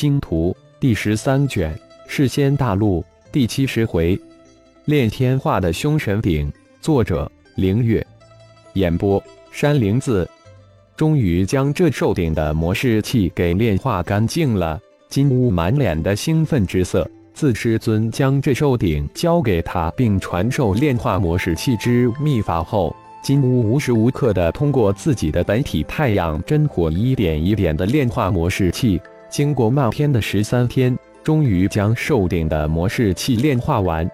星图》第十三卷世仙大陆第七十回，炼天化的凶神鼎。作者：凌月。演播：山灵子。终于将这兽鼎的模式器给炼化干净了。金乌满脸的兴奋之色。自师尊将这兽鼎交给他，并传授炼化模式器之秘法后。金乌无时无刻的通过自己的本体太阳真火，一点一点的炼化模式器。经过漫天的十三天，终于将寿鼎的模式器炼化完。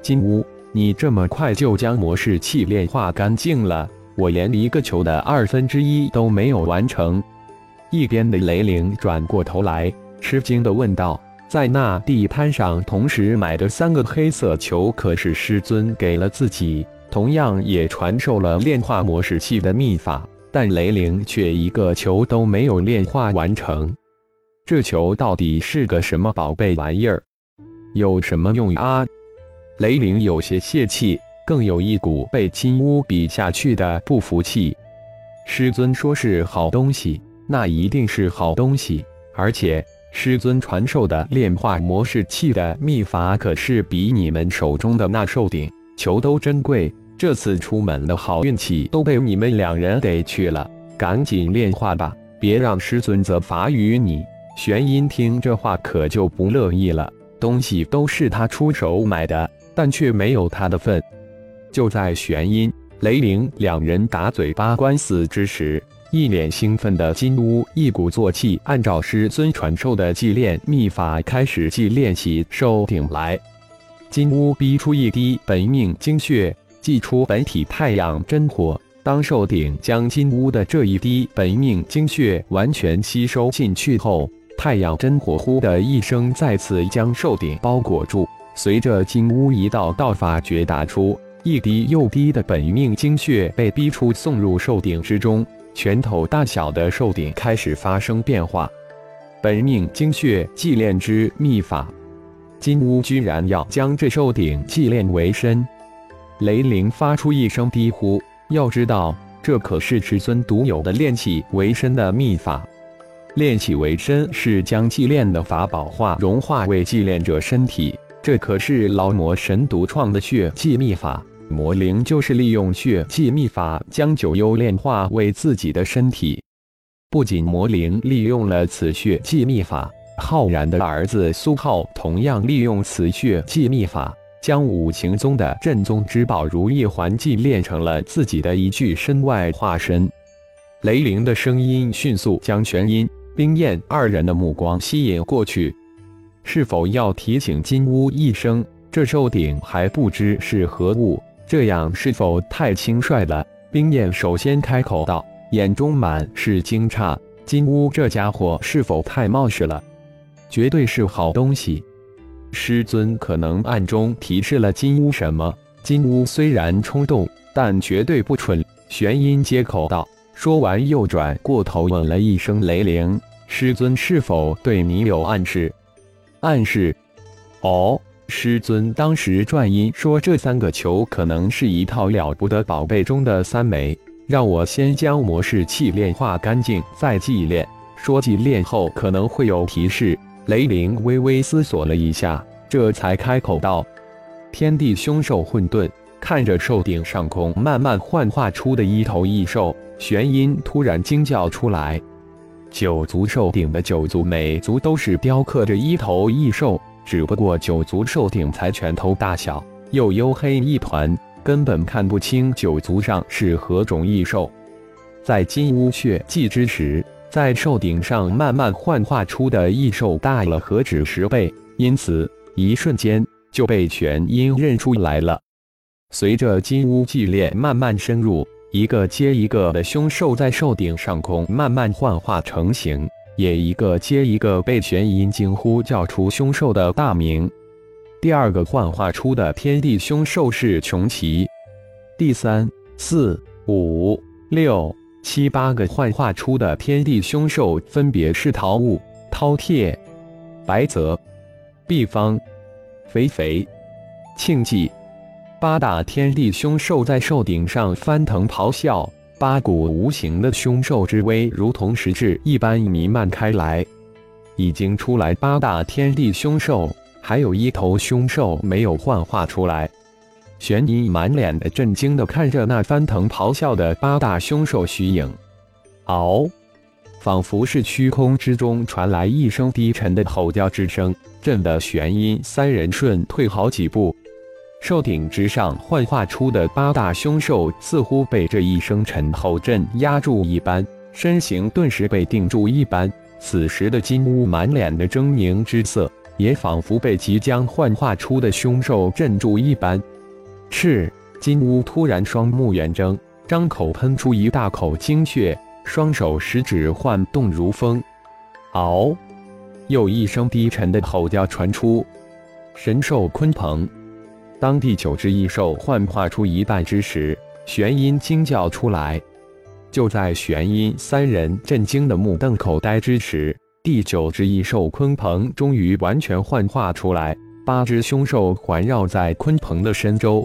金乌，你这么快就将模式器炼化干净了？我连一个球的二分之一都没有完成。一边的雷灵转过头来，吃惊的问道：“在那地摊上同时买的三个黑色球，可是师尊给了自己？”同样也传授了炼化模式器的秘法，但雷灵却一个球都没有炼化完成。这球到底是个什么宝贝玩意儿？有什么用啊？雷灵有些泄气，更有一股被金乌比下去的不服气。师尊说是好东西，那一定是好东西。而且师尊传授的炼化模式器的秘法，可是比你们手中的那寿鼎球都珍贵。这次出门的好运气都被你们两人给去了，赶紧炼化吧，别让师尊责罚于你。玄音听这话可就不乐意了，东西都是他出手买的，但却没有他的份。就在玄音、雷灵两人打嘴巴官司之时，一脸兴奋的金乌一鼓作气，按照师尊传授的祭炼秘法开始祭炼起寿鼎来。金乌逼出一滴本命精血。祭出本体太阳真火，当寿鼎将金乌的这一滴本命精血完全吸收进去后，太阳真火呼的一声再次将寿鼎包裹住。随着金乌一道道法诀打出，一滴又滴的本命精血被逼出，送入寿鼎之中。拳头大小的寿鼎开始发生变化。本命精血祭炼之秘法，金乌居然要将这寿鼎祭炼为身。雷灵发出一声低呼，要知道，这可是至尊独有的炼气为身的秘法。炼气为身是将祭炼的法宝化融化为祭炼者身体，这可是老魔神独创的血祭秘法。魔灵就是利用血祭秘法将九幽炼化为自己的身体。不仅魔灵利用了此血祭秘法，浩然的儿子苏浩同样利用此血祭秘法。将五行宗的镇宗之宝如意环祭炼成了自己的一具身外化身。雷灵的声音迅速将全音、冰焰二人的目光吸引过去。是否要提醒金乌一声？这寿鼎还不知是何物，这样是否太轻率了？冰焰首先开口道，眼中满是惊诧：金乌这家伙是否太冒失了？绝对是好东西。师尊可能暗中提示了金乌什么？金乌虽然冲动，但绝对不蠢。玄阴接口道，说完又转过头问了一声雷灵：“师尊是否对你有暗示？”暗示？哦，师尊当时转音说这三个球可能是一套了不得宝贝中的三枚，让我先将模式器炼化干净再祭炼。说祭炼后可能会有提示。雷灵微微思索了一下，这才开口道：“天地凶兽混沌。”看着兽顶上空慢慢幻化出的一头异兽，玄阴突然惊叫出来：“九族兽顶的九族每族都是雕刻着一头异兽，只不过九族兽顶才拳头大小，又黝黑一团，根本看不清九族上是何种异兽。”在金乌血祭之时。在兽顶上慢慢幻化出的异兽大了何止十倍，因此一瞬间就被玄阴认出来了。随着金乌祭炼慢慢深入，一个接一个的凶兽在兽顶上空慢慢幻化成型，也一个接一个被玄阴惊呼叫出凶兽的大名。第二个幻化出的天地凶兽是穷奇，第三、四、五、六。七八个幻化出的天地凶兽分别是桃物、饕餮、白泽、毕方、肥肥、庆忌。八大天地凶兽在兽顶上翻腾咆哮，八股无形的凶兽之威如同实质一般弥漫开来。已经出来八大天地凶兽，还有一头凶兽没有幻化出来。玄阴满脸的震惊的看着那翻腾咆哮的八大凶兽虚影，嗷！仿佛是虚空之中传来一声低沉的吼叫之声，震得玄阴三人瞬退好几步。兽顶之上幻化出的八大凶兽，似乎被这一声沉吼震压住一般，身形顿时被定住一般。此时的金乌满脸的狰狞之色，也仿佛被即将幻化出的凶兽镇住一般。是金乌突然双目圆睁，张口喷出一大口精血，双手食指晃动如风。嗷！又一声低沉的吼叫传出。神兽鲲鹏。当第九只异兽幻化出一半之时，玄阴惊叫出来。就在玄阴三人震惊的目瞪口呆之时，第九只异兽鲲鹏终于完全幻化出来。八只凶兽环绕在鲲鹏的身周。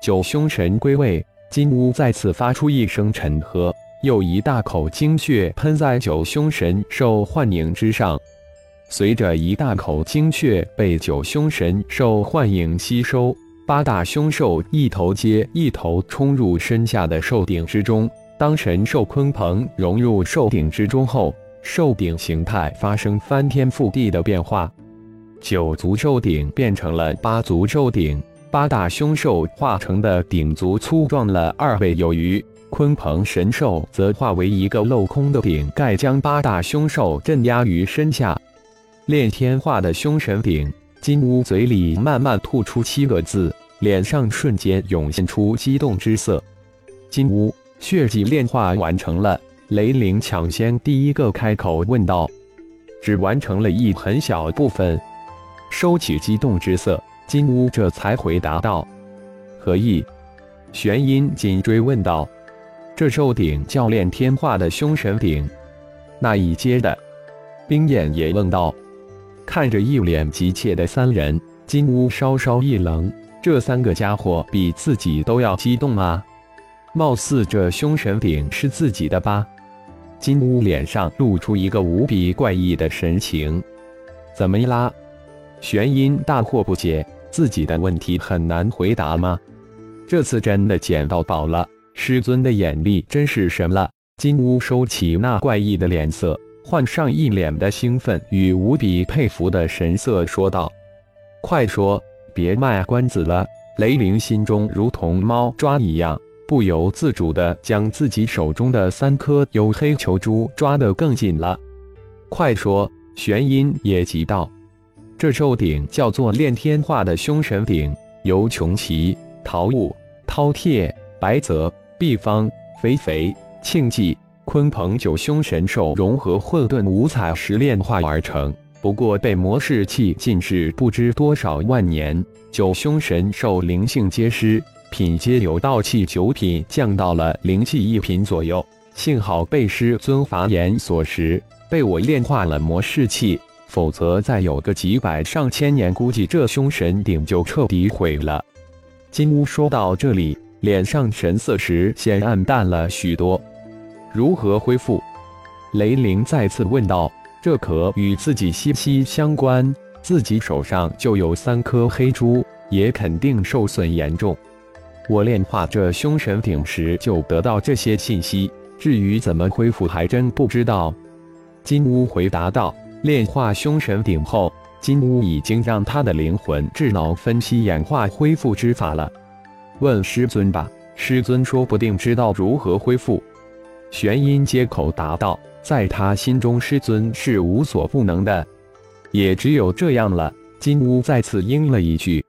九凶神归位，金乌再次发出一声沉喝，又一大口精血喷在九凶神兽幻影之上。随着一大口精血被九凶神兽幻影吸收，八大凶兽一头接一头冲入身下的兽顶之中。当神兽鲲鹏融入兽顶之中后，兽顶形态发生翻天覆地的变化，九足兽顶变成了八足兽顶，八大凶兽化成的顶足粗壮了二倍有余。鲲鹏神兽则化为一个镂空的顶盖，将八大凶兽镇压于身下。炼天化的凶神鼎，金乌嘴里慢慢吐出七个字，脸上瞬间涌现出激动之色。金乌血迹炼化完成了，雷灵抢先第一个开口问道：“只完成了一很小部分。”收起激动之色，金乌这才回答道：“何意？”玄阴紧追问道：“这兽鼎叫炼天化的凶神鼎，那一阶的？”冰焰也问道。看着一脸急切的三人，金乌稍稍一愣：这三个家伙比自己都要激动啊！貌似这凶神鼎是自己的吧？金乌脸上露出一个无比怪异的神情。怎么啦？玄阴大惑不解，自己的问题很难回答吗？这次真的捡到宝了，师尊的眼力真是神了。金乌收起那怪异的脸色。换上一脸的兴奋与无比佩服的神色，说道：“快说，别卖关子了！”雷灵心中如同猫抓一样，不由自主地将自己手中的三颗黝黑球珠抓得更紧了。快说！玄阴也急道：“这兽鼎叫做炼天化的凶神鼎，由穷奇、桃物、饕餮、白泽、毕方、肥肥、庆忌。”鲲鹏九凶神兽融合混沌五彩石炼化而成，不过被魔士器禁制不知多少万年。九凶神兽灵性皆失，品阶由道器九品降到了灵气一品左右。幸好被师尊法眼所识，被我炼化了魔士器，否则再有个几百上千年，估计这凶神鼎就彻底毁了。金乌说到这里，脸上神色时显暗淡了许多。如何恢复？雷灵再次问道。这可与自己息息相关，自己手上就有三颗黑珠，也肯定受损严重。我炼化这凶神鼎时就得到这些信息，至于怎么恢复，还真不知道。金乌回答道。炼化凶神鼎后，金乌已经让他的灵魂智脑分析演化恢复之法了。问师尊吧，师尊说不定知道如何恢复。玄阴接口答道：“在他心中，师尊是无所不能的，也只有这样了。”金乌再次应了一句：“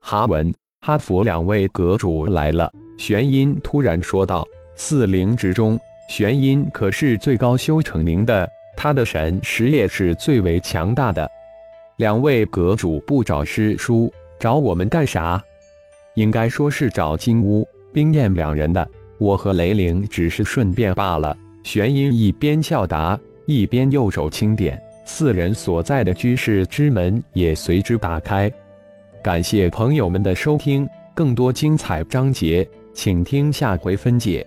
哈文、哈佛两位阁主来了。”玄阴突然说道：“四灵之中，玄阴可是最高修成灵的，他的神识也是最为强大的。两位阁主不找师叔，找我们干啥？应该说是找金乌、冰焰两人的。”我和雷灵只是顺便罢了。玄音一边笑答，一边右手轻点，四人所在的居室之门也随之打开。感谢朋友们的收听，更多精彩章节，请听下回分解。